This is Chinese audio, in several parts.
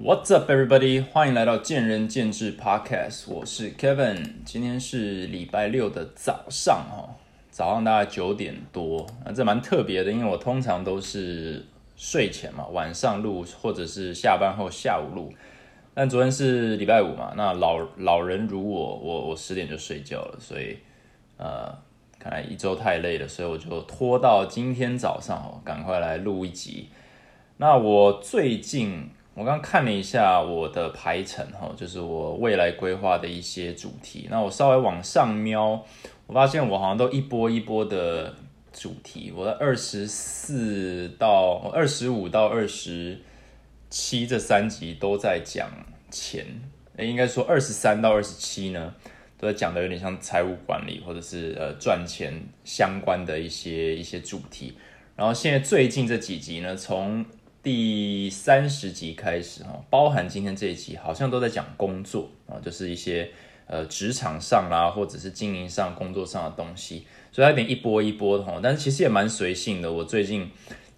What's up, everybody？欢迎来到见仁见智 Podcast，我是 Kevin。今天是礼拜六的早上，哈，早上大概九点多。那这蛮特别的，因为我通常都是睡前嘛，晚上录，或者是下班后下午录。但昨天是礼拜五嘛，那老老人如我，我我十点就睡觉了，所以呃，看来一周太累了，所以我就拖到今天早上哦，赶快来录一集。那我最近。我刚看了一下我的排程，哈，就是我未来规划的一些主题。那我稍微往上瞄，我发现我好像都一波一波的主题。我的二十四到二十五到二十七这三集都在讲钱，诶，应该说二十三到二十七呢，都在讲的有点像财务管理或者是呃赚钱相关的一些一些主题。然后现在最近这几集呢，从第三十集开始哈，包含今天这一集，好像都在讲工作啊，就是一些呃职场上啦，或者是经营上、工作上的东西，所以它有点一波一波的哈。但是其实也蛮随性的，我最近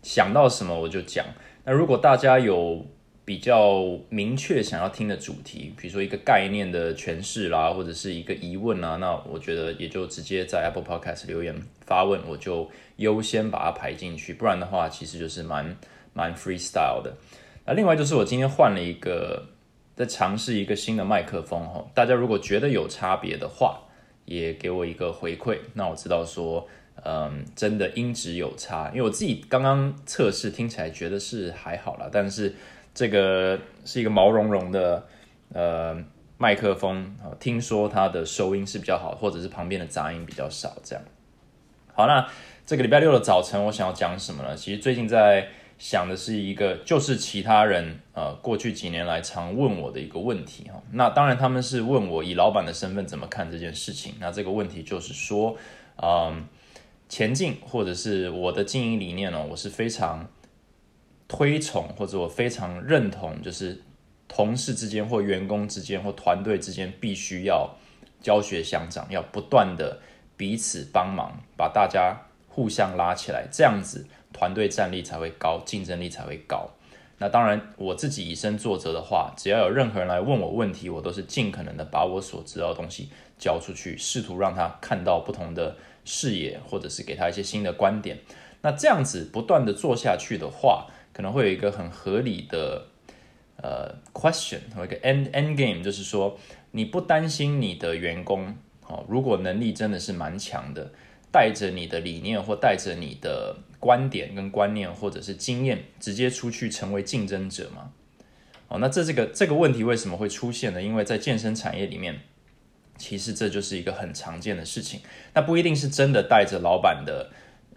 想到什么我就讲。那如果大家有比较明确想要听的主题，比如说一个概念的诠释啦，或者是一个疑问啊，那我觉得也就直接在 Apple Podcast 留言发问，我就优先把它排进去。不然的话，其实就是蛮。蛮 freestyle 的，那另外就是我今天换了一个，在尝试一个新的麦克风哈，大家如果觉得有差别的话，也给我一个回馈，那我知道说，嗯，真的音质有差，因为我自己刚刚测试听起来觉得是还好啦，但是这个是一个毛茸茸的呃麦克风，听说它的收音是比较好，或者是旁边的杂音比较少，这样。好，那这个礼拜六的早晨我想要讲什么呢？其实最近在想的是一个，就是其他人呃过去几年来常问我的一个问题哈。那当然他们是问我以老板的身份怎么看这件事情。那这个问题就是说，嗯，前进或者是我的经营理念呢，我是非常推崇或者我非常认同，就是同事之间或员工之间或团队之间必须要教学相长，要不断的彼此帮忙，把大家互相拉起来，这样子。团队战力才会高，竞争力才会高。那当然，我自己以身作则的话，只要有任何人来问我问题，我都是尽可能的把我所知道的东西交出去，试图让他看到不同的视野，或者是给他一些新的观点。那这样子不断的做下去的话，可能会有一个很合理的呃 question 和一个 end end game，就是说你不担心你的员工哦，如果能力真的是蛮强的。带着你的理念或带着你的观点跟观念或者是经验，直接出去成为竞争者吗？哦，那这这个这个问题为什么会出现呢？因为在健身产业里面，其实这就是一个很常见的事情。那不一定是真的带着老板的，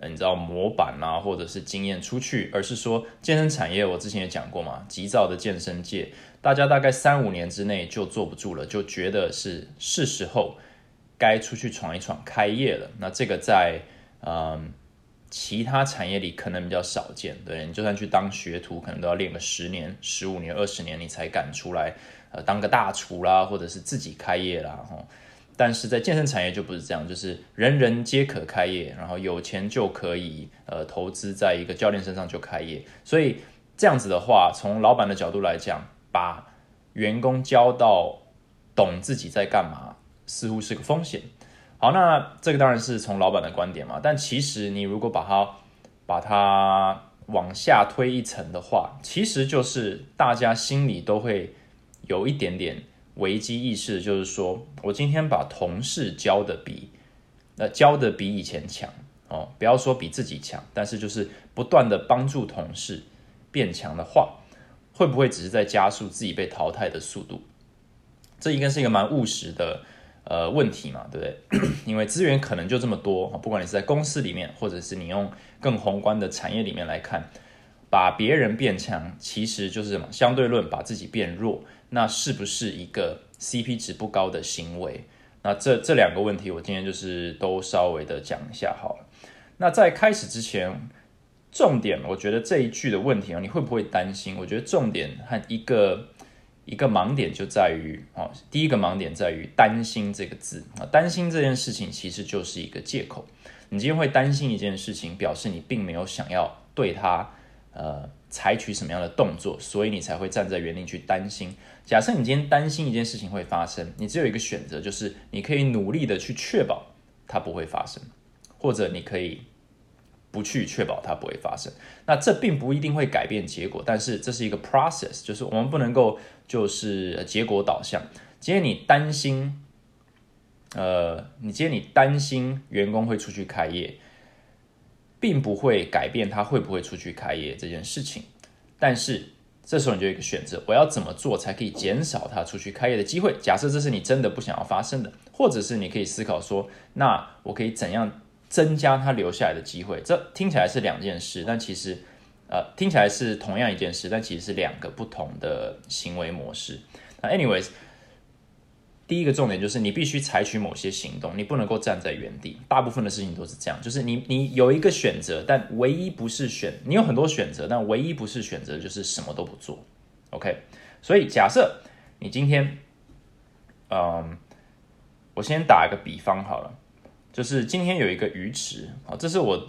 你知道模板啊，或者是经验出去，而是说健身产业，我之前也讲过嘛，急躁的健身界，大家大概三五年之内就坐不住了，就觉得是是时候。该出去闯一闯，开业了。那这个在嗯其他产业里可能比较少见。对你就算去当学徒，可能都要练个十年、十五年、二十年，你才敢出来呃当个大厨啦，或者是自己开业啦。哈，但是在健身产业就不是这样，就是人人皆可开业，然后有钱就可以呃投资在一个教练身上就开业。所以这样子的话，从老板的角度来讲，把员工教到懂自己在干嘛。似乎是个风险。好，那这个当然是从老板的观点嘛。但其实你如果把它把它往下推一层的话，其实就是大家心里都会有一点点危机意识，就是说我今天把同事教的比呃教的比以前强哦，不要说比自己强，但是就是不断的帮助同事变强的话，会不会只是在加速自己被淘汰的速度？这应该是一个蛮务实的。呃，问题嘛，对不对？因为资源可能就这么多，不管你是在公司里面，或者是你用更宏观的产业里面来看，把别人变强，其实就是什么？相对论把自己变弱，那是不是一个 CP 值不高的行为？那这这两个问题，我今天就是都稍微的讲一下好了。那在开始之前，重点，我觉得这一句的问题啊，你会不会担心？我觉得重点和一个。一个盲点就在于，哦，第一个盲点在于担心这个字啊，担心这件事情其实就是一个借口。你今天会担心一件事情，表示你并没有想要对他，呃，采取什么样的动作，所以你才会站在原地去担心。假设你今天担心一件事情会发生，你只有一个选择，就是你可以努力的去确保它不会发生，或者你可以不去确保它不会发生。那这并不一定会改变结果，但是这是一个 process，就是我们不能够就是结果导向。今天你担心，呃，你今天你担心员工会出去开业。并不会改变他会不会出去开业这件事情，但是这时候你就有一个选择，我要怎么做才可以减少他出去开业的机会？假设这是你真的不想要发生的，或者是你可以思考说，那我可以怎样增加他留下来的机会？这听起来是两件事，但其实，呃，听起来是同样一件事，但其实是两个不同的行为模式。那 anyways。第一个重点就是你必须采取某些行动，你不能够站在原地。大部分的事情都是这样，就是你你有一个选择，但唯一不是选，你有很多选择，但唯一不是选择就是什么都不做。OK，所以假设你今天，嗯，我先打一个比方好了，就是今天有一个鱼池啊，这是我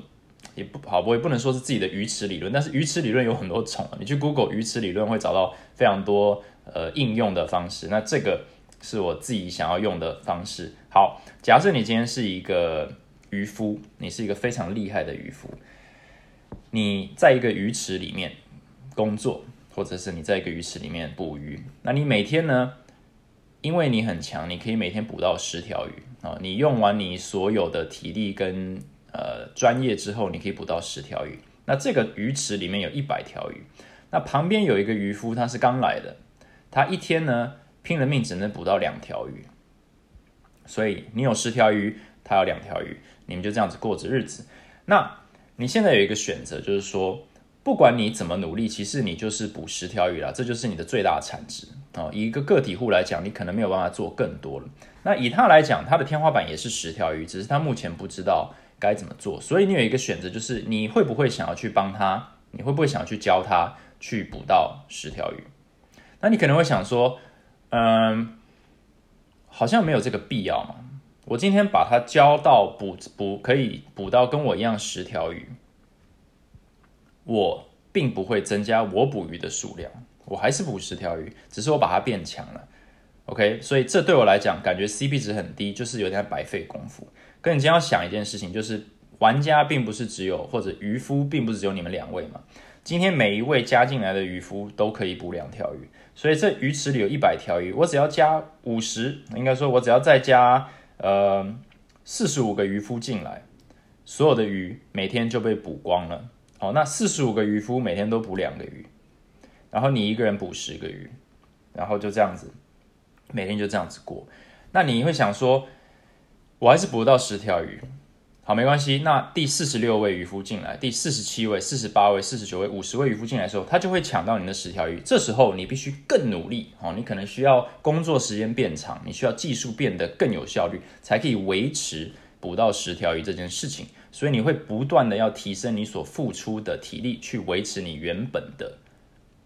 也不好，我也不能说是自己的鱼池理论，但是鱼池理论有很多种啊，你去 Google 鱼池理论会找到非常多呃应用的方式。那这个。是我自己想要用的方式。好，假设你今天是一个渔夫，你是一个非常厉害的渔夫，你在一个鱼池里面工作，或者是你在一个鱼池里面捕鱼。那你每天呢？因为你很强，你可以每天捕到十条鱼啊！你用完你所有的体力跟呃专业之后，你可以捕到十条鱼。那这个鱼池里面有一百条鱼，那旁边有一个渔夫，他是刚来的，他一天呢？拼了命只能捕到两条鱼，所以你有十条鱼，他有两条鱼，你们就这样子过着日子。那你现在有一个选择，就是说，不管你怎么努力，其实你就是捕十条鱼了，这就是你的最大产值啊。以一个个体户来讲，你可能没有办法做更多了。那以他来讲，他的天花板也是十条鱼，只是他目前不知道该怎么做。所以你有一个选择，就是你会不会想要去帮他？你会不会想要去教他去捕到十条鱼？那你可能会想说。嗯，好像没有这个必要嘛。我今天把它教到捕捕可以捕到跟我一样十条鱼，我并不会增加我捕鱼的数量，我还是捕十条鱼，只是我把它变强了。OK，所以这对我来讲感觉 CP 值很低，就是有点白费功夫。跟你今天要想一件事情，就是玩家并不是只有或者渔夫并不是只有你们两位嘛。今天每一位加进来的渔夫都可以捕两条鱼。所以这鱼池里有一百条鱼，我只要加五十，应该说，我只要再加呃四十五个渔夫进来，所有的鱼每天就被捕光了。好，那四十五个渔夫每天都捕两个鱼，然后你一个人捕十个鱼，然后就这样子，每天就这样子过。那你会想说，我还是捕不到十条鱼。好，没关系。那第四十六位渔夫进来，第四十七位、四十八位、四十九位、五十位渔夫进来的时候，他就会抢到你的十条鱼。这时候你必须更努力哦，你可能需要工作时间变长，你需要技术变得更有效率，才可以维持捕到十条鱼这件事情。所以你会不断的要提升你所付出的体力，去维持你原本的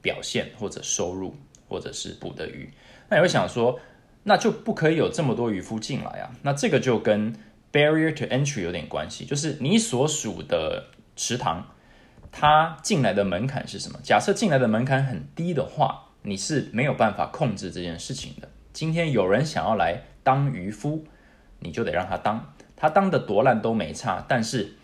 表现或者收入，或者是捕的鱼。那你会想说，那就不可以有这么多渔夫进来啊？那这个就跟 Barrier to entry 有点关系，就是你所属的池塘，它进来的门槛是什么？假设进来的门槛很低的话，你是没有办法控制这件事情的。今天有人想要来当渔夫，你就得让他当，他当的多烂都没差。但是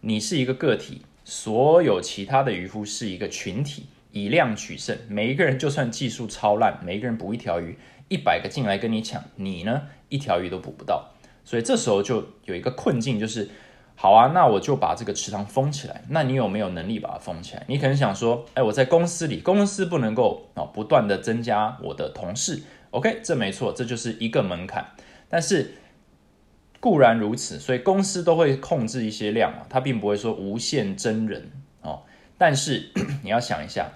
你是一个个体，所有其他的渔夫是一个群体，以量取胜。每一个人就算技术超烂，每一个人捕一条鱼，一百个进来跟你抢，你呢一条鱼都捕不到。所以这时候就有一个困境，就是好啊，那我就把这个池塘封起来。那你有没有能力把它封起来？你可能想说，哎，我在公司里，公司不能够啊不断的增加我的同事。OK，这没错，这就是一个门槛。但是固然如此，所以公司都会控制一些量啊，它并不会说无限真人哦。但是 你要想一下，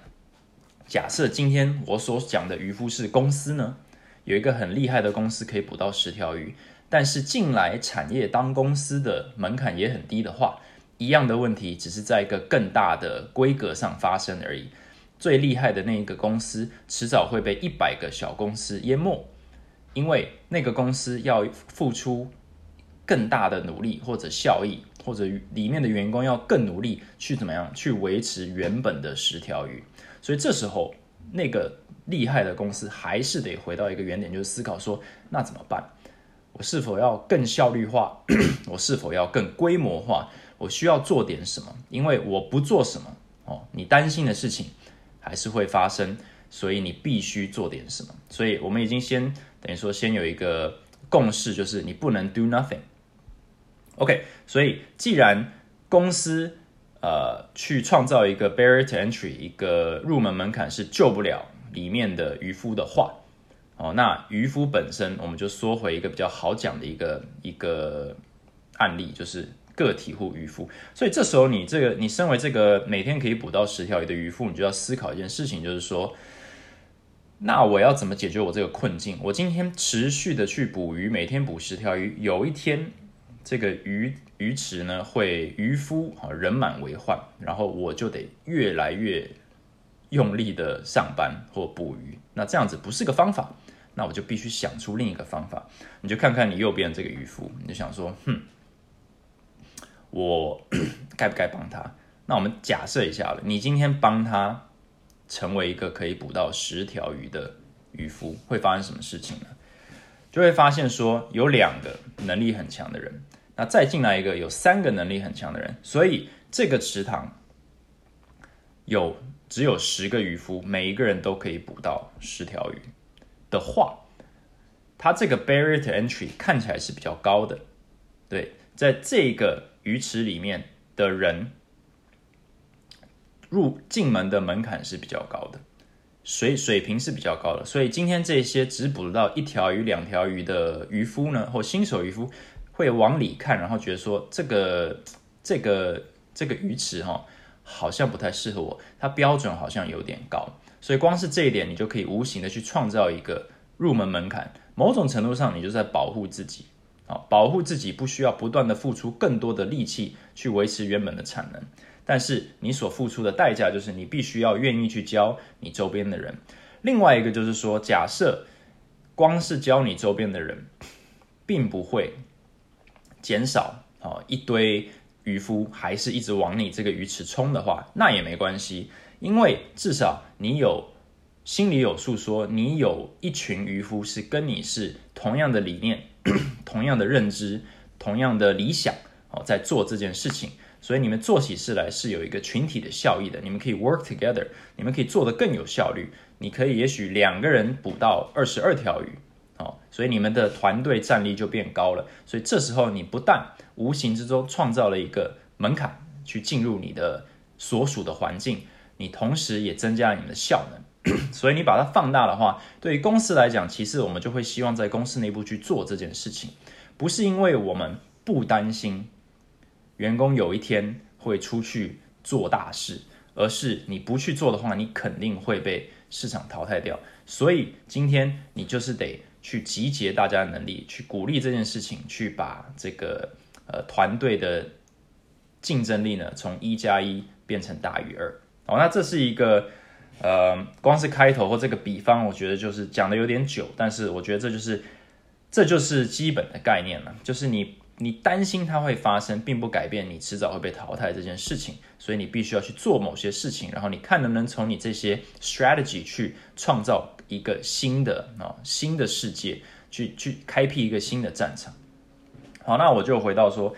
假设今天我所讲的渔夫是公司呢，有一个很厉害的公司可以捕到十条鱼。但是进来产业当公司的门槛也很低的话，一样的问题只是在一个更大的规格上发生而已。最厉害的那一个公司，迟早会被一百个小公司淹没，因为那个公司要付出更大的努力或者效益，或者里面的员工要更努力去怎么样去维持原本的十条鱼。所以这时候那个厉害的公司还是得回到一个原点，就是思考说那怎么办？我是否要更效率化？我是否要更规模化？我需要做点什么？因为我不做什么哦，你担心的事情还是会发生，所以你必须做点什么。所以我们已经先等于说先有一个共识，就是你不能 do nothing。OK，所以既然公司呃去创造一个 barrier to entry 一个入门门槛是救不了里面的渔夫的话。哦，那渔夫本身，我们就缩回一个比较好讲的一个一个案例，就是个体户渔夫。所以这时候你这个，你身为这个每天可以捕到十条鱼的渔夫，你就要思考一件事情，就是说，那我要怎么解决我这个困境？我今天持续的去捕鱼，每天捕十条鱼，有一天这个鱼鱼池呢会渔夫啊人满为患，然后我就得越来越用力的上班或捕鱼，那这样子不是个方法。那我就必须想出另一个方法。你就看看你右边这个渔夫，你就想说，哼，我该不该帮他？那我们假设一下了，你今天帮他成为一个可以捕到十条鱼的渔夫，会发生什么事情呢？就会发现说，有两个能力很强的人，那再进来一个有三个能力很强的人，所以这个池塘有只有十个渔夫，每一个人都可以捕到十条鱼。的话，它这个 barrier to entry 看起来是比较高的，对，在这个鱼池里面的人入进门的门槛是比较高的，水水平是比较高的，所以今天这些只捕到一条鱼、两条鱼的渔夫呢，或新手渔夫会往里看，然后觉得说这个这个这个鱼池哈，好像不太适合我，它标准好像有点高。所以光是这一点，你就可以无形的去创造一个入门门槛。某种程度上，你就在保护自己，啊，保护自己不需要不断的付出更多的力气去维持原本的产能。但是你所付出的代价就是你必须要愿意去教你周边的人。另外一个就是说，假设光是教你周边的人，并不会减少啊一堆渔夫还是一直往你这个鱼池冲的话，那也没关系。因为至少你有心里有数，说你有一群渔夫是跟你是同样的理念、同样的认知、同样的理想哦，在做这件事情，所以你们做起事来是有一个群体的效益的。你们可以 work together，你们可以做得更有效率。你可以也许两个人捕到二十二条鱼，所以你们的团队战力就变高了。所以这时候你不但无形之中创造了一个门槛去进入你的所属的环境。你同时也增加了你们的效能，所以你把它放大的话，对于公司来讲，其实我们就会希望在公司内部去做这件事情，不是因为我们不担心员工有一天会出去做大事，而是你不去做的话，你肯定会被市场淘汰掉。所以今天你就是得去集结大家的能力，去鼓励这件事情，去把这个呃团队的竞争力呢从一加一变成大于二。哦，那这是一个，呃，光是开头或这个比方，我觉得就是讲的有点久，但是我觉得这就是，这就是基本的概念了，就是你你担心它会发生，并不改变你迟早会被淘汰这件事情，所以你必须要去做某些事情，然后你看能不能从你这些 strategy 去创造一个新的啊新的世界，去去开辟一个新的战场。好，那我就回到说，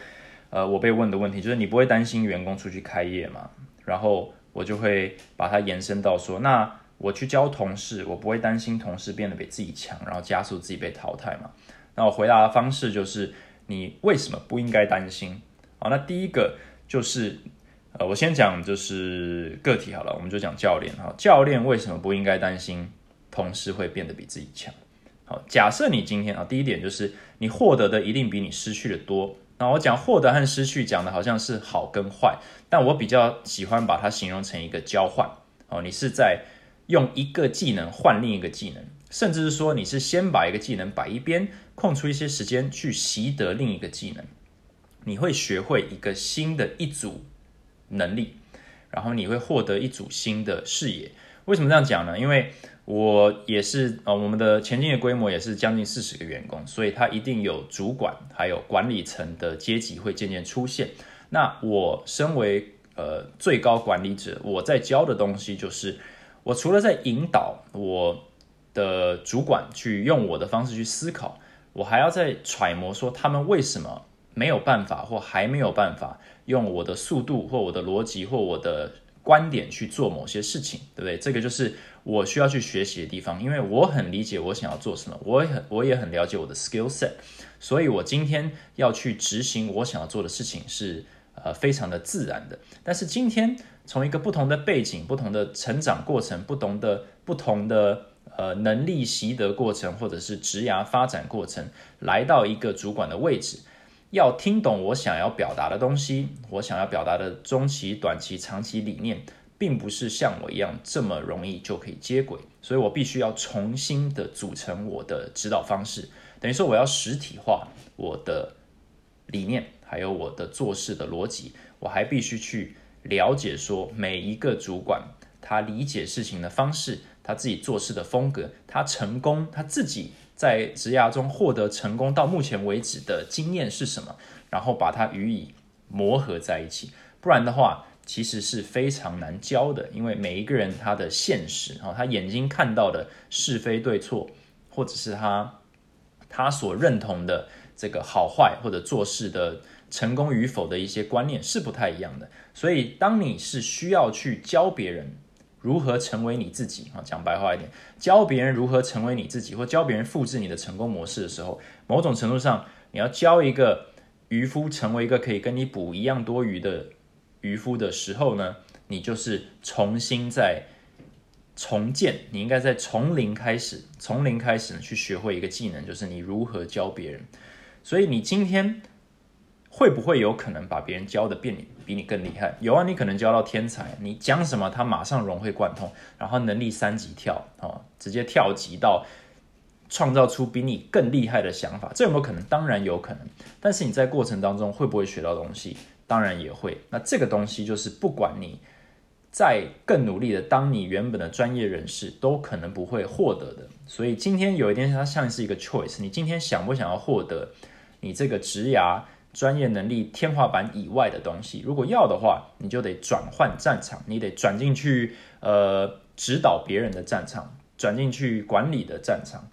呃，我被问的问题就是你不会担心员工出去开业吗？然后。我就会把它延伸到说，那我去教同事，我不会担心同事变得比自己强，然后加速自己被淘汰嘛？那我回答的方式就是，你为什么不应该担心？好，那第一个就是，呃，我先讲就是个体好了，我们就讲教练哈，教练为什么不应该担心同时会变得比自己强？好，假设你今天啊，第一点就是你获得的一定比你失去的多。那我讲获得和失去，讲的好像是好跟坏，但我比较喜欢把它形容成一个交换哦。你是在用一个技能换另一个技能，甚至是说你是先把一个技能摆一边，空出一些时间去习得另一个技能，你会学会一个新的一组能力，然后你会获得一组新的视野。为什么这样讲呢？因为我也是呃，我们的前进的规模也是将近四十个员工，所以它一定有主管还有管理层的阶级会渐渐出现。那我身为呃最高管理者，我在教的东西就是，我除了在引导我的主管去用我的方式去思考，我还要在揣摩说他们为什么没有办法或还没有办法用我的速度或我的逻辑或我的。观点去做某些事情，对不对？这个就是我需要去学习的地方，因为我很理解我想要做什么，我也很我也很了解我的 skill set，所以我今天要去执行我想要做的事情是呃非常的自然的。但是今天从一个不同的背景、不同的成长过程、不同的不同的呃能力习得过程，或者是职涯发展过程，来到一个主管的位置。要听懂我想要表达的东西，我想要表达的中期、短期、长期理念，并不是像我一样这么容易就可以接轨，所以我必须要重新的组成我的指导方式，等于说我要实体化我的理念，还有我的做事的逻辑，我还必须去了解说每一个主管他理解事情的方式，他自己做事的风格，他成功他自己。在职涯中获得成功到目前为止的经验是什么？然后把它予以磨合在一起，不然的话，其实是非常难教的。因为每一个人他的现实啊，他眼睛看到的是非对错，或者是他他所认同的这个好坏或者做事的成功与否的一些观念是不太一样的。所以，当你是需要去教别人。如何成为你自己啊？讲白话一点，教别人如何成为你自己，或教别人复制你的成功模式的时候，某种程度上，你要教一个渔夫成为一个可以跟你捕一样多鱼的渔夫的时候呢，你就是重新在重建，你应该在从零开始，从零开始呢去学会一个技能，就是你如何教别人。所以你今天。会不会有可能把别人教的变你比你更厉害？有啊，你可能教到天才，你讲什么他马上融会贯通，然后能力三级跳哦，直接跳级到创造出比你更厉害的想法，这有没有可能？当然有可能。但是你在过程当中会不会学到东西？当然也会。那这个东西就是不管你在更努力的当你原本的专业人士，都可能不会获得的。所以今天有一点它像是一个 choice，你今天想不想要获得你这个职涯？专业能力天花板以外的东西，如果要的话，你就得转换战场，你得转进去，呃，指导别人的战场，转进去管理的战场，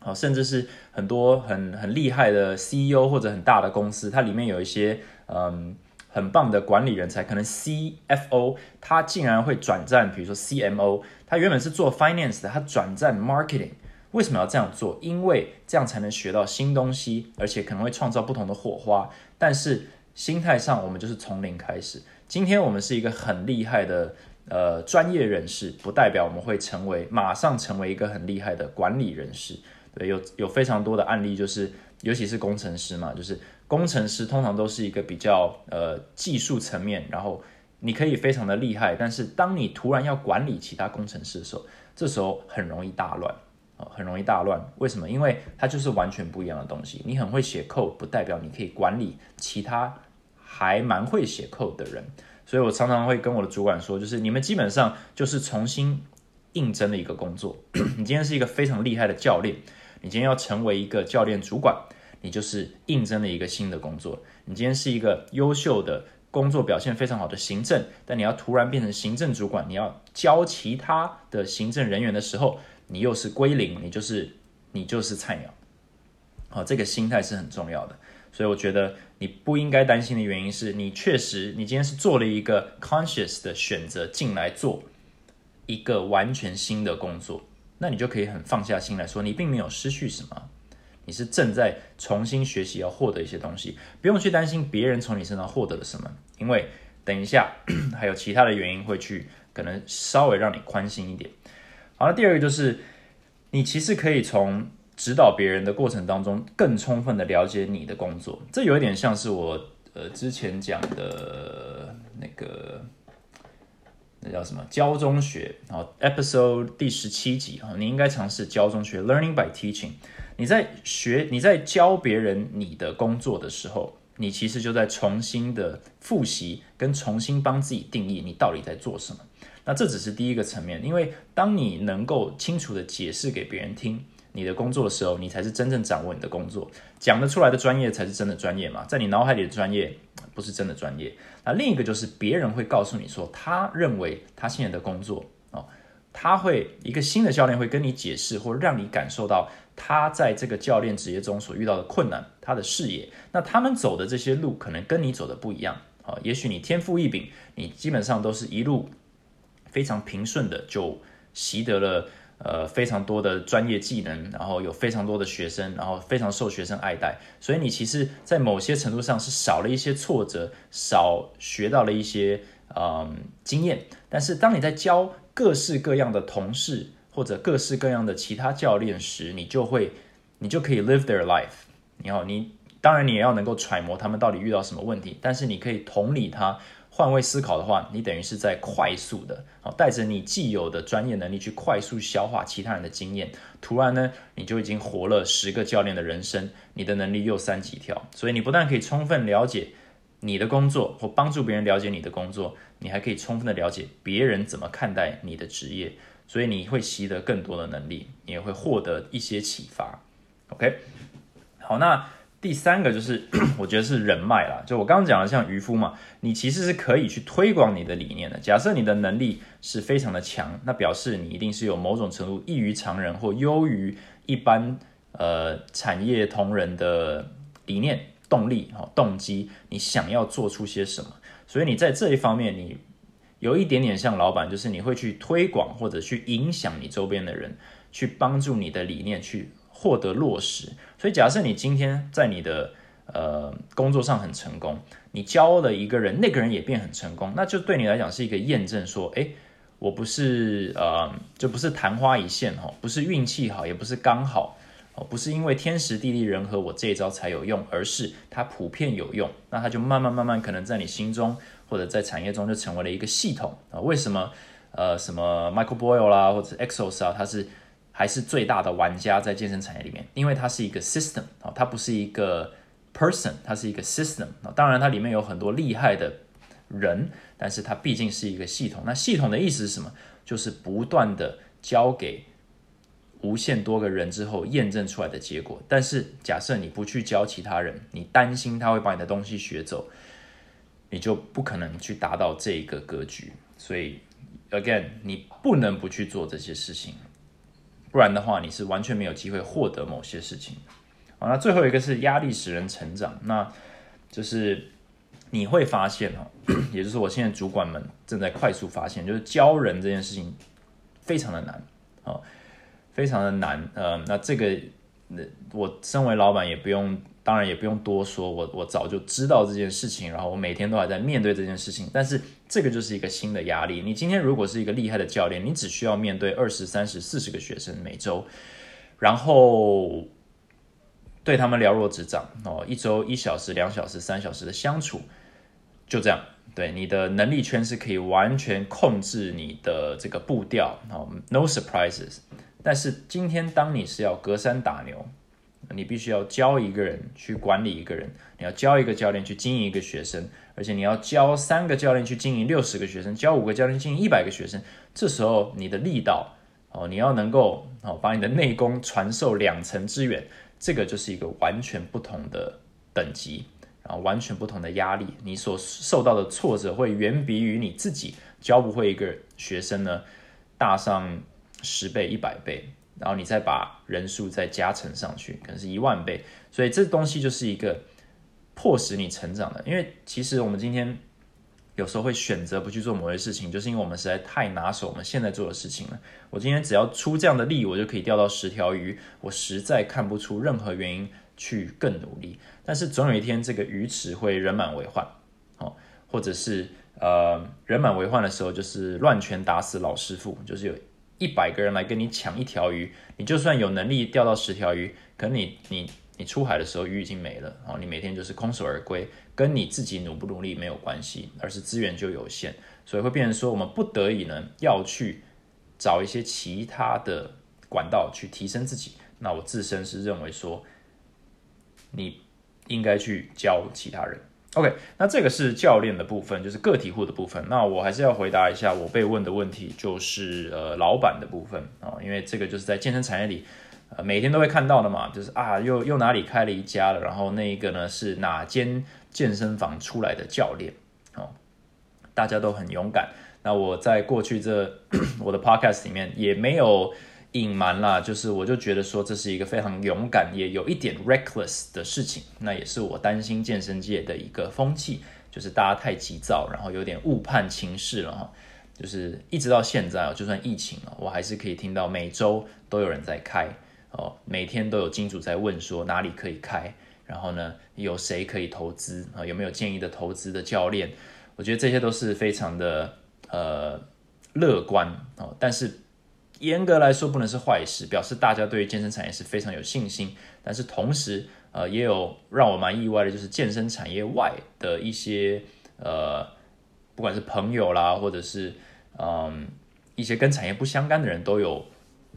好，甚至是很多很很厉害的 CEO 或者很大的公司，它里面有一些嗯很棒的管理人才，可能 CFO 他竟然会转战，比如说 CMO，他原本是做 finance 的，他转战 marketing。为什么要这样做？因为这样才能学到新东西，而且可能会创造不同的火花。但是心态上，我们就是从零开始。今天我们是一个很厉害的呃专业人士，不代表我们会成为马上成为一个很厉害的管理人士。对，有有非常多的案例，就是尤其是工程师嘛，就是工程师通常都是一个比较呃技术层面，然后你可以非常的厉害，但是当你突然要管理其他工程师的时候，这时候很容易大乱啊。很容易大乱。为什么？因为它就是完全不一样的东西。你很会写 code，不代表你可以管理其他还蛮会写 code 的人。所以我常常会跟我的主管说，就是你们基本上就是重新应征的一个工作。你今天是一个非常厉害的教练，你今天要成为一个教练主管，你就是应征了一个新的工作。你今天是一个优秀的工作表现非常好的行政，但你要突然变成行政主管，你要教其他的行政人员的时候。你又是归零，你就是你就是菜鸟，好，这个心态是很重要的。所以我觉得你不应该担心的原因是你确实你今天是做了一个 conscious 的选择进来做一个完全新的工作，那你就可以很放下心来说，你并没有失去什么，你是正在重新学习要获得一些东西，不用去担心别人从你身上获得了什么，因为等一下 还有其他的原因会去可能稍微让你宽心一点。好了，第二个就是，你其实可以从指导别人的过程当中，更充分的了解你的工作。这有一点像是我呃之前讲的那个，那叫什么教中学啊？Episode 第十七集啊，你应该尝试教中学，Learning by Teaching。你在学你在教别人你的工作的时候，你其实就在重新的复习，跟重新帮自己定义你到底在做什么。那这只是第一个层面，因为当你能够清楚的解释给别人听，你的工作的时候，你才是真正掌握你的工作，讲得出来的专业才是真的专业嘛，在你脑海里的专业不是真的专业。那另一个就是别人会告诉你说，他认为他现在的工作哦，他会一个新的教练会跟你解释，或让你感受到他在这个教练职业中所遇到的困难，他的视野。那他们走的这些路可能跟你走的不一样啊，也许你天赋异禀，你基本上都是一路非常平顺的就习得了。呃，非常多的专业技能，然后有非常多的学生，然后非常受学生爱戴，所以你其实，在某些程度上是少了一些挫折，少学到了一些嗯经验。但是，当你在教各式各样的同事或者各式各样的其他教练时，你就会，你就可以 live their life。你好，你当然你也要能够揣摩他们到底遇到什么问题，但是你可以同理他。换位思考的话，你等于是在快速的，好带着你既有的专业能力去快速消化其他人的经验，突然呢，你就已经活了十个教练的人生，你的能力又三级跳。所以你不但可以充分了解你的工作，或帮助别人了解你的工作，你还可以充分的了解别人怎么看待你的职业，所以你会习得更多的能力，你也会获得一些启发。OK，好，那。第三个就是，我觉得是人脉啦。就我刚刚讲的，像渔夫嘛，你其实是可以去推广你的理念的。假设你的能力是非常的强，那表示你一定是有某种程度异于常人或优于一般呃产业同仁的理念、动力、哈动机，你想要做出些什么。所以你在这一方面，你有一点点像老板，就是你会去推广或者去影响你周边的人，去帮助你的理念去。获得落实，所以假设你今天在你的呃工作上很成功，你教了一个人，那个人也变很成功，那就对你来讲是一个验证，说，哎，我不是呃，就不是昙花一现哈，不是运气好，也不是刚好哦，不是因为天时地利人和我这一招才有用，而是它普遍有用，那它就慢慢慢慢可能在你心中或者在产业中就成为了一个系统啊。为什么呃什么 Michael Boyle 啦或者 Exos 啊，它是？还是最大的玩家在健身产业里面，因为它是一个 system 啊，它不是一个 person，它是一个 system 啊。当然，它里面有很多厉害的人，但是它毕竟是一个系统。那系统的意思是什么？就是不断的交给无限多个人之后验证出来的结果。但是假设你不去教其他人，你担心他会把你的东西学走，你就不可能去达到这个格局。所以 again，你不能不去做这些事情。不然的话，你是完全没有机会获得某些事情。好，那最后一个是压力使人成长，那就是你会发现哈，也就是我现在主管们正在快速发现，就是教人这件事情非常的难，哦，非常的难。呃，那这个，那我身为老板也不用。当然也不用多说，我我早就知道这件事情，然后我每天都还在面对这件事情。但是这个就是一个新的压力。你今天如果是一个厉害的教练，你只需要面对二十三十四十个学生每周，然后对他们了若指掌哦，一周一小时、两小时、三小时的相处，就这样。对你的能力圈是可以完全控制你的这个步调哦，no surprises。但是今天当你是要隔山打牛。你必须要教一个人去管理一个人，你要教一个教练去经营一个学生，而且你要教三个教练去经营六十个学生，教五个教练经营一百个学生。这时候你的力道哦，你要能够哦把你的内功传授两层之远，这个就是一个完全不同的等级，然后完全不同的压力，你所受到的挫折会远比于你自己教不会一个学生呢大上十倍一百倍。然后你再把人数再加成上去，可能是一万倍，所以这东西就是一个迫使你成长的。因为其实我们今天有时候会选择不去做某些事情，就是因为我们实在太拿手我们现在做的事情了。我今天只要出这样的力，我就可以钓到十条鱼，我实在看不出任何原因去更努力。但是总有一天，这个鱼池会人满为患，哦，或者是呃人满为患的时候，就是乱拳打死老师傅，就是有。一百个人来跟你抢一条鱼，你就算有能力钓到十条鱼，可能你你你出海的时候鱼已经没了啊！你每天就是空手而归，跟你自己努不努力没有关系，而是资源就有限，所以会变成说我们不得已呢要去找一些其他的管道去提升自己。那我自身是认为说，你应该去教其他人。OK，那这个是教练的部分，就是个体户的部分。那我还是要回答一下我被问的问题，就是呃老板的部分啊，因为这个就是在健身产业里呃每天都会看到的嘛，就是啊又又哪里开了一家了，然后那一个呢是哪间健身房出来的教练哦，大家都很勇敢。那我在过去这 我的 podcast 里面也没有隐瞒啦，就是我就觉得说这是一个非常勇敢也有一点 reckless 的事情，那也是我担心健身界的一个风气，就是大家太急躁，然后有点误判情势了哈。就是一直到现在哦，就算疫情了，我还是可以听到每周都有人在开哦，每天都有金主在问说哪里可以开，然后呢有谁可以投资啊？有没有建议的投资的教练？我觉得这些都是非常的呃乐观哦，但是严格来说不能是坏事，表示大家对健身产业是非常有信心。但是同时呃也有让我蛮意外的，就是健身产业外的一些呃不管是朋友啦，或者是嗯，一些跟产业不相干的人都有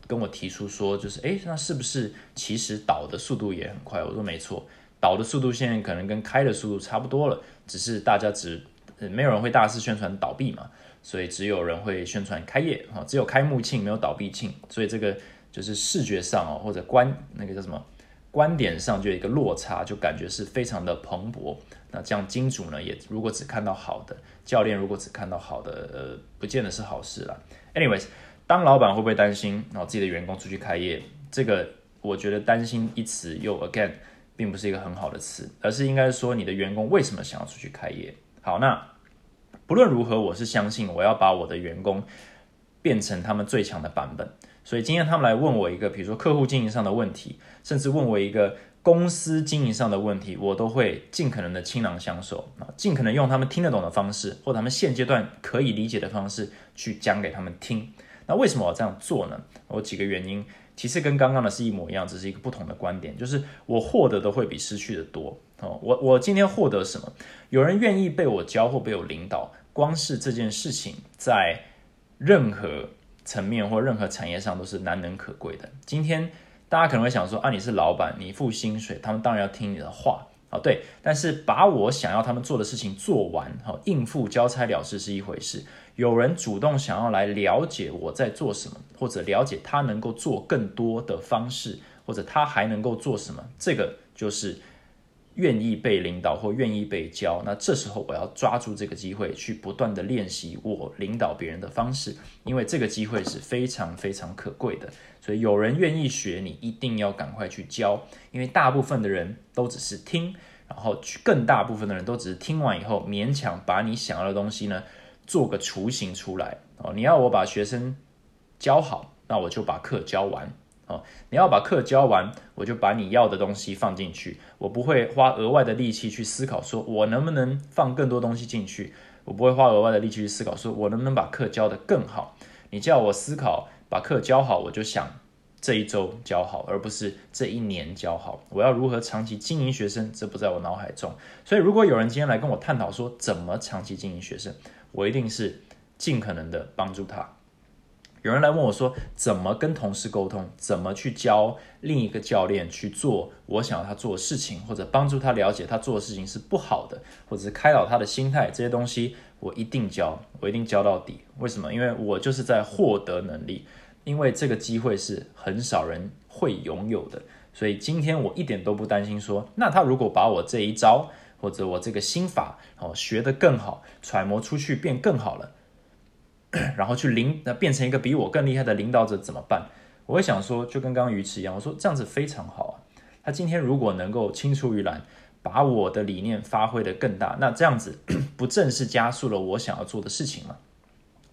跟我提出说，就是哎，那是不是其实倒的速度也很快？我说没错，倒的速度现在可能跟开的速度差不多了，只是大家只没有人会大肆宣传倒闭嘛，所以只有人会宣传开业啊，只有开幕庆没有倒闭庆，所以这个就是视觉上哦，或者观那个叫什么观点上就有一个落差，就感觉是非常的蓬勃。那这样金主呢，也如果只看到好的教练，如果只看到好的，呃，不见得是好事啦。Anyways，当老板会不会担心，然后自己的员工出去开业？这个我觉得担心一词又 again，并不是一个很好的词，而是应该说你的员工为什么想要出去开业？好，那不论如何，我是相信我要把我的员工变成他们最强的版本。所以今天他们来问我一个，比如说客户经营上的问题，甚至问我一个。公司经营上的问题，我都会尽可能的倾囊相授啊，尽可能用他们听得懂的方式，或他们现阶段可以理解的方式去讲给他们听。那为什么我这样做呢？有几个原因，其实跟刚刚的是一模一样，只是一个不同的观点，就是我获得的会比失去的多哦。我我今天获得什么？有人愿意被我教或被我领导，光是这件事情，在任何层面或任何产业上都是难能可贵的。今天。大家可能会想说啊，你是老板，你付薪水，他们当然要听你的话啊。对，但是把我想要他们做的事情做完，哈，应付交差了事是一回事。有人主动想要来了解我在做什么，或者了解他能够做更多的方式，或者他还能够做什么，这个就是。愿意被领导或愿意被教，那这时候我要抓住这个机会，去不断的练习我领导别人的方式，因为这个机会是非常非常可贵的。所以有人愿意学，你一定要赶快去教，因为大部分的人都只是听，然后更大部分的人都只是听完以后，勉强把你想要的东西呢做个雏形出来哦。你要我把学生教好，那我就把课教完。哦，你要把课教完，我就把你要的东西放进去。我不会花额外的力气去思考，说我能不能放更多东西进去。我不会花额外的力气去思考，说我能不能把课教得更好。你叫我思考把课教好，我就想这一周教好，而不是这一年教好。我要如何长期经营学生，这不在我脑海中。所以，如果有人今天来跟我探讨说怎么长期经营学生，我一定是尽可能的帮助他。有人来问我说，怎么跟同事沟通？怎么去教另一个教练去做我想要他做的事情，或者帮助他了解他做的事情是不好的，或者是开导他的心态，这些东西我一定教，我一定教到底。为什么？因为我就是在获得能力，因为这个机会是很少人会拥有的，所以今天我一点都不担心说，那他如果把我这一招或者我这个心法哦学得更好，揣摩出去变更好了。然后去领，那变成一个比我更厉害的领导者怎么办？我会想说，就跟刚刚鱼池一样，我说这样子非常好啊。他今天如果能够青出于蓝，把我的理念发挥的更大，那这样子不正是加速了我想要做的事情吗？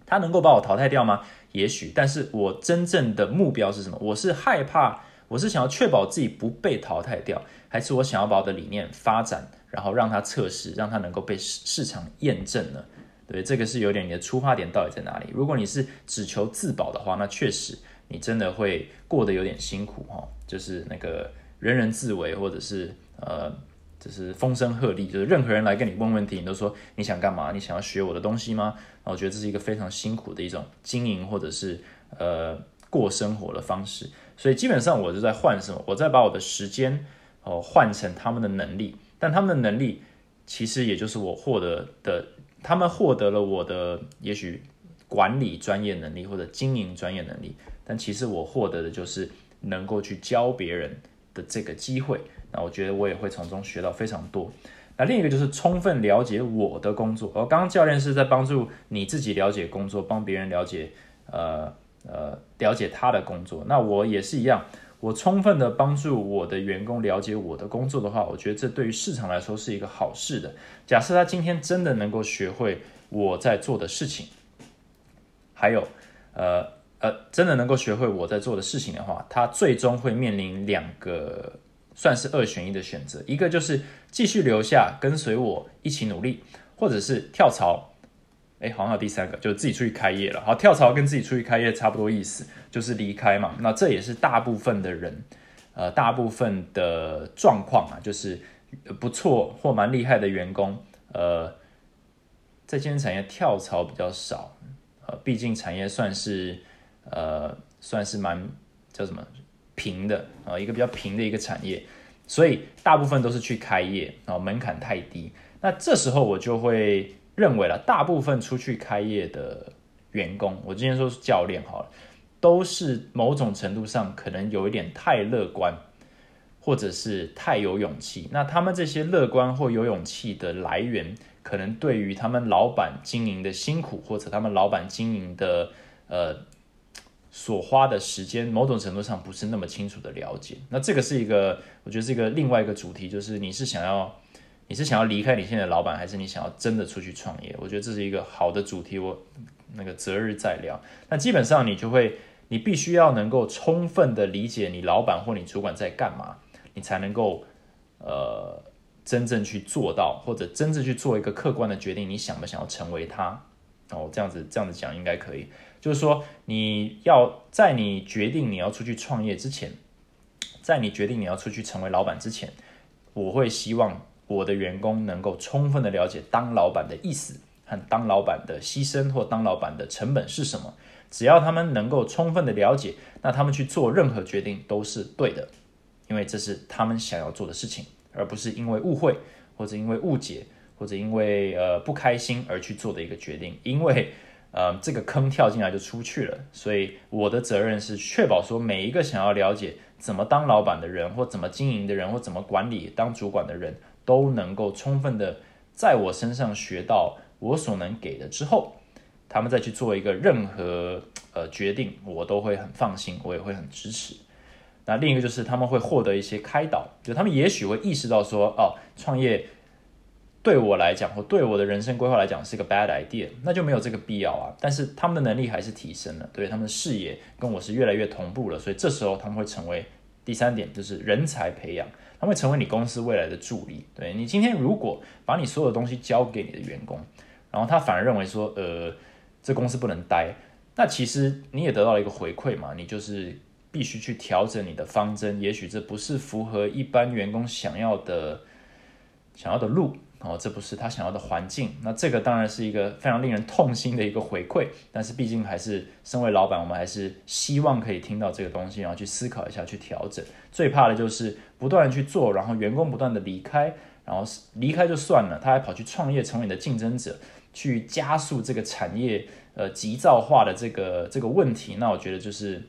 他能够把我淘汰掉吗？也许，但是我真正的目标是什么？我是害怕，我是想要确保自己不被淘汰掉，还是我想要把我的理念发展，然后让它测试，让它能够被市市场验证呢？对，这个是有点你的出发点到底在哪里？如果你是只求自保的话，那确实你真的会过得有点辛苦哈。就是那个人人自危，或者是呃，就是风声鹤唳，就是任何人来跟你问问题，你都说你想干嘛？你想要学我的东西吗？我觉得这是一个非常辛苦的一种经营或者是呃过生活的方式。所以基本上我就在换什么？我在把我的时间哦换成他们的能力，但他们的能力其实也就是我获得的。他们获得了我的也许管理专业能力或者经营专业能力，但其实我获得的就是能够去教别人的这个机会。那我觉得我也会从中学到非常多。那另一个就是充分了解我的工作。而刚刚教练是在帮助你自己了解工作，帮别人了解，呃呃，了解他的工作。那我也是一样，我充分的帮助我的员工了解我的工作的话，我觉得这对于市场来说是一个好事的。假设他今天真的能够学会我在做的事情，还有，呃呃，真的能够学会我在做的事情的话，他最终会面临两个。算是二选一的选择，一个就是继续留下跟随我一起努力，或者是跳槽。哎，好像第三个，就是自己出去开业了。好，跳槽跟自己出去开业差不多意思，就是离开嘛。那这也是大部分的人，呃，大部分的状况啊，就是不错或蛮厉害的员工，呃，在健身产业跳槽比较少，呃，毕竟产业算是呃，算是蛮叫什么？平的啊，一个比较平的一个产业，所以大部分都是去开业啊，门槛太低。那这时候我就会认为了，大部分出去开业的员工，我今天说是教练好了，都是某种程度上可能有一点太乐观，或者是太有勇气。那他们这些乐观或有勇气的来源，可能对于他们老板经营的辛苦，或者他们老板经营的呃。所花的时间，某种程度上不是那么清楚的了解。那这个是一个，我觉得是一个另外一个主题，就是你是想要，你是想要离开你现在的老板，还是你想要真的出去创业？我觉得这是一个好的主题，我那个择日再聊。那基本上你就会，你必须要能够充分的理解你老板或你主管在干嘛，你才能够呃真正去做到，或者真正去做一个客观的决定，你想不想要成为他？哦，这样子这样子讲应该可以。就是说，你要在你决定你要出去创业之前，在你决定你要出去成为老板之前，我会希望我的员工能够充分的了解当老板的意思和当老板的牺牲或当老板的成本是什么。只要他们能够充分的了解，那他们去做任何决定都是对的，因为这是他们想要做的事情，而不是因为误会或者因为误解或者因为呃不开心而去做的一个决定，因为。呃，这个坑跳进来就出去了，所以我的责任是确保说每一个想要了解怎么当老板的人，或怎么经营的人，或怎么管理当主管的人，都能够充分的在我身上学到我所能给的之后，他们再去做一个任何呃决定，我都会很放心，我也会很支持。那另一个就是他们会获得一些开导，就他们也许会意识到说，哦，创业。对我来讲，或对我的人生规划来讲，是个 bad idea，那就没有这个必要啊。但是他们的能力还是提升了，对他们的视野跟我是越来越同步了，所以这时候他们会成为第三点，就是人才培养，他会成为你公司未来的助理。对你今天如果把你所有的东西交给你的员工，然后他反而认为说，呃，这公司不能待，那其实你也得到了一个回馈嘛，你就是必须去调整你的方针，也许这不是符合一般员工想要的想要的路。哦，这不是他想要的环境，那这个当然是一个非常令人痛心的一个回馈。但是毕竟还是身为老板，我们还是希望可以听到这个东西，然后去思考一下，去调整。最怕的就是不断的去做，然后员工不断的离开，然后离开就算了，他还跑去创业，成为你的竞争者，去加速这个产业呃急躁化的这个这个问题。那我觉得就是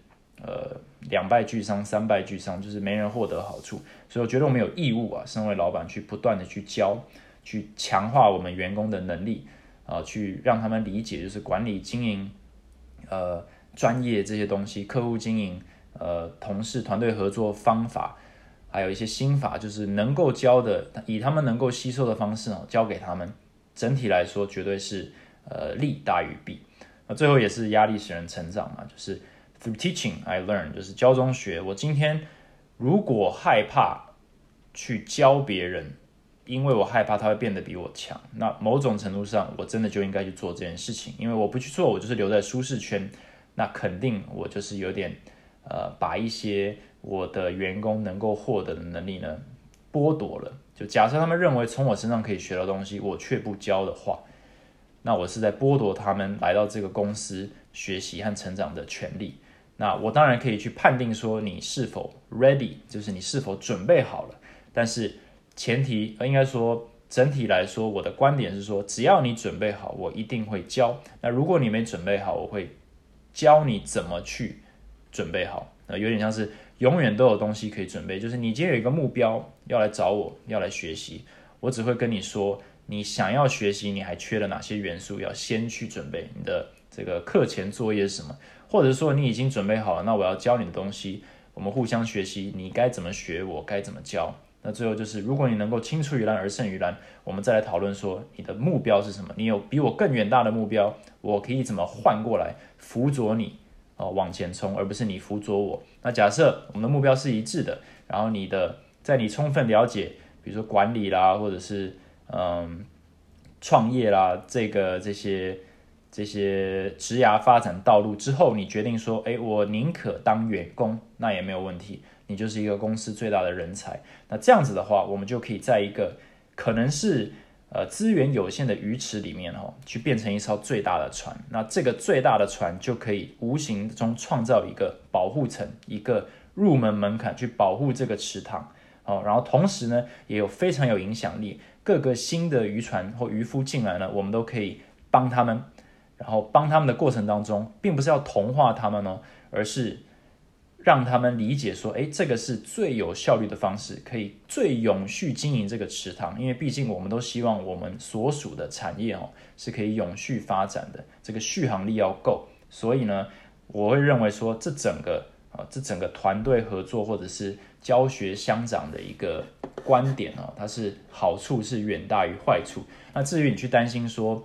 呃两败俱伤，三败俱伤，就是没人获得好处。所以我觉得我们有义务啊，身为老板去不断的去教。去强化我们员工的能力，啊，去让他们理解就是管理经营，呃，专业这些东西，客户经营，呃，同事团队合作方法，还有一些心法，就是能够教的，以他们能够吸收的方式哦，教给他们。整体来说，绝对是呃利大于弊。那最后也是压力使人成长嘛，就是 through teaching I learn，就是教中学。我今天如果害怕去教别人。因为我害怕他会变得比我强，那某种程度上，我真的就应该去做这件事情。因为我不去做，我就是留在舒适圈，那肯定我就是有点，呃，把一些我的员工能够获得的能力呢剥夺了。就假设他们认为从我身上可以学到东西，我却不教的话，那我是在剥夺他们来到这个公司学习和成长的权利。那我当然可以去判定说你是否 ready，就是你是否准备好了，但是。前提应该说，整体来说，我的观点是说，只要你准备好，我一定会教。那如果你没准备好，我会教你怎么去准备好，呃，有点像是永远都有东西可以准备。就是你今天有一个目标要来找我，要来学习，我只会跟你说，你想要学习，你还缺了哪些元素，要先去准备。你的这个课前作业是什么？或者说你已经准备好了，那我要教你的东西，我们互相学习，你该怎么学，我该怎么教。那最后就是，如果你能够青出于蓝而胜于蓝，我们再来讨论说你的目标是什么？你有比我更远大的目标，我可以怎么换过来辅佐你哦往前冲，而不是你辅佐我。那假设我们的目标是一致的，然后你的在你充分了解，比如说管理啦，或者是嗯创业啦，这个这些这些职涯发展道路之后，你决定说，哎，我宁可当员工，那也没有问题。你就是一个公司最大的人才，那这样子的话，我们就可以在一个可能是呃资源有限的鱼池里面哦，去变成一艘最大的船。那这个最大的船就可以无形中创造一个保护层，一个入门门槛，去保护这个池塘哦。然后同时呢，也有非常有影响力，各个新的渔船或渔夫进来呢，我们都可以帮他们，然后帮他们的过程当中，并不是要同化他们哦，而是。让他们理解说，哎，这个是最有效率的方式，可以最永续经营这个池塘。因为毕竟我们都希望我们所属的产业哦是可以永续发展的，这个续航力要够。所以呢，我会认为说，这整个啊，这整个团队合作或者是教学相长的一个观点哦，它是好处是远大于坏处。那至于你去担心说，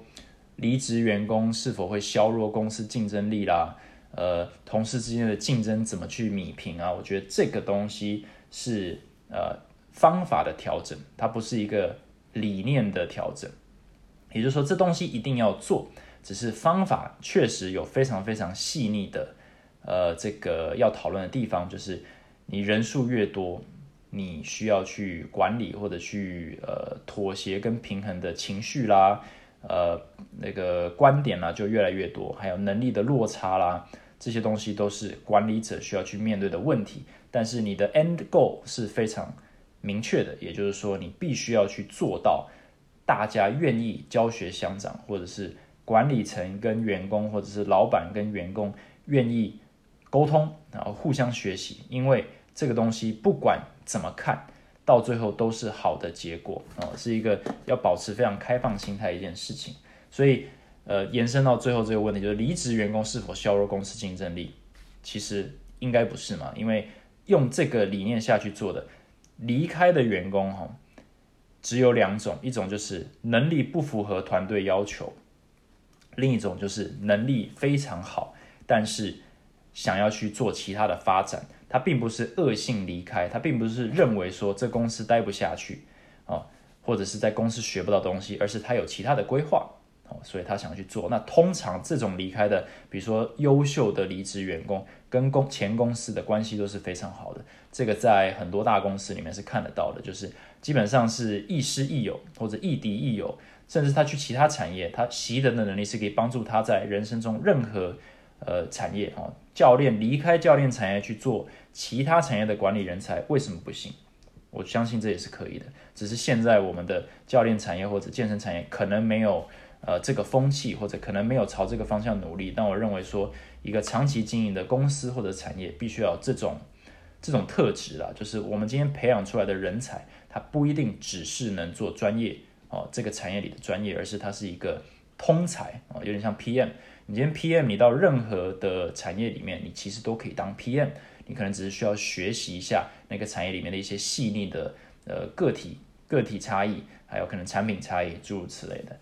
离职员工是否会削弱公司竞争力啦？呃，同事之间的竞争怎么去米平啊？我觉得这个东西是呃方法的调整，它不是一个理念的调整。也就是说，这东西一定要做，只是方法确实有非常非常细腻的呃这个要讨论的地方，就是你人数越多，你需要去管理或者去呃妥协跟平衡的情绪啦，呃那个观点啦就越来越多，还有能力的落差啦。这些东西都是管理者需要去面对的问题，但是你的 end goal 是非常明确的，也就是说，你必须要去做到大家愿意教学相长，或者是管理层跟员工，或者是老板跟员工愿意沟通，然后互相学习，因为这个东西不管怎么看，到最后都是好的结果啊，是一个要保持非常开放心态一件事情，所以。呃，延伸到最后这个问题，就是离职员工是否削弱公司竞争力？其实应该不是嘛，因为用这个理念下去做的，离开的员工哈，只有两种，一种就是能力不符合团队要求，另一种就是能力非常好，但是想要去做其他的发展，他并不是恶性离开，他并不是认为说这公司待不下去啊，或者是在公司学不到东西，而是他有其他的规划。所以他想去做。那通常这种离开的，比如说优秀的离职员工，跟公前公司的关系都是非常好的。这个在很多大公司里面是看得到的，就是基本上是亦师亦友，或者亦敌亦友，甚至他去其他产业，他习得的能力是可以帮助他在人生中任何呃产业哦。教练离开教练产业去做其他产业的管理人才，为什么不行？我相信这也是可以的，只是现在我们的教练产业或者健身产业可能没有。呃，这个风气或者可能没有朝这个方向努力，但我认为说，一个长期经营的公司或者产业必须要这种这种特质啦，就是我们今天培养出来的人才，他不一定只是能做专业哦，这个产业里的专业，而是他是一个通才啊，有点像 PM。你今天 PM，你到任何的产业里面，你其实都可以当 PM，你可能只是需要学习一下那个产业里面的一些细腻的呃个体个体差异，还有可能产品差异，诸如此类的。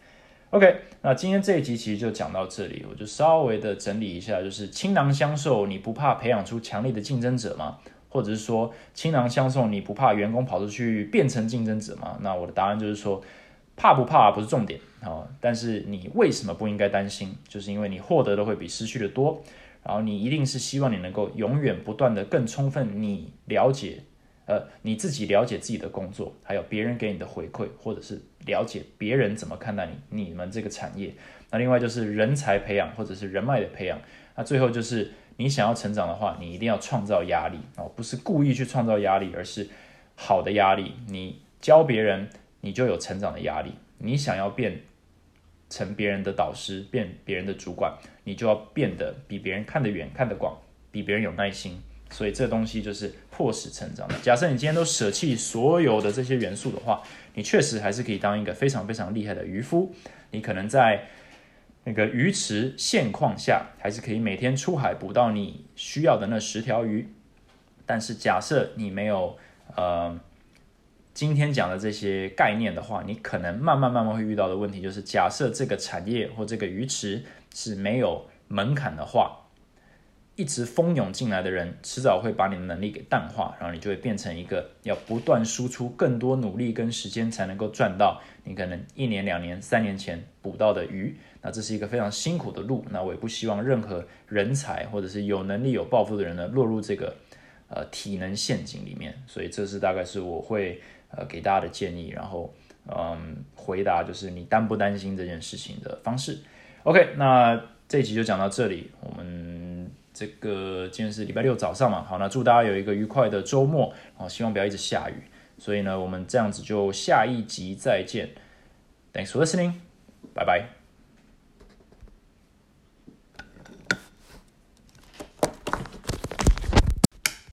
OK，那今天这一集其实就讲到这里，我就稍微的整理一下，就是倾囊相授，你不怕培养出强力的竞争者吗？或者是说倾囊相授，你不怕员工跑出去变成竞争者吗？那我的答案就是说，怕不怕不是重点啊，但是你为什么不应该担心？就是因为你获得的会比失去的多，然后你一定是希望你能够永远不断的更充分你了解。呃，你自己了解自己的工作，还有别人给你的回馈，或者是了解别人怎么看待你、你们这个产业。那另外就是人才培养，或者是人脉的培养。那最后就是你想要成长的话，你一定要创造压力哦，不是故意去创造压力，而是好的压力。你教别人，你就有成长的压力。你想要变成别人的导师，变别人的主管，你就要变得比别人看得远、看得广，比别人有耐心，所以这东西就是迫使成长的。假设你今天都舍弃所有的这些元素的话，你确实还是可以当一个非常非常厉害的渔夫。你可能在那个鱼池现况下，还是可以每天出海捕到你需要的那十条鱼。但是假设你没有呃今天讲的这些概念的话，你可能慢慢慢慢会遇到的问题就是，假设这个产业或这个鱼池是没有门槛的话。一直蜂拥进来的人，迟早会把你的能力给淡化，然后你就会变成一个要不断输出更多努力跟时间才能够赚到你可能一年、两年、三年前捕到的鱼。那这是一个非常辛苦的路。那我也不希望任何人才或者是有能力、有抱负的人呢落入这个呃体能陷阱里面。所以这是大概是我会呃给大家的建议，然后嗯回答就是你担不担心这件事情的方式。OK，那这一集就讲到这里，我们。这个今天是礼拜六早上嘛，好，那祝大家有一个愉快的周末，好，希望不要一直下雨，所以呢，我们这样子就下一集再见，Thanks for listening，拜拜。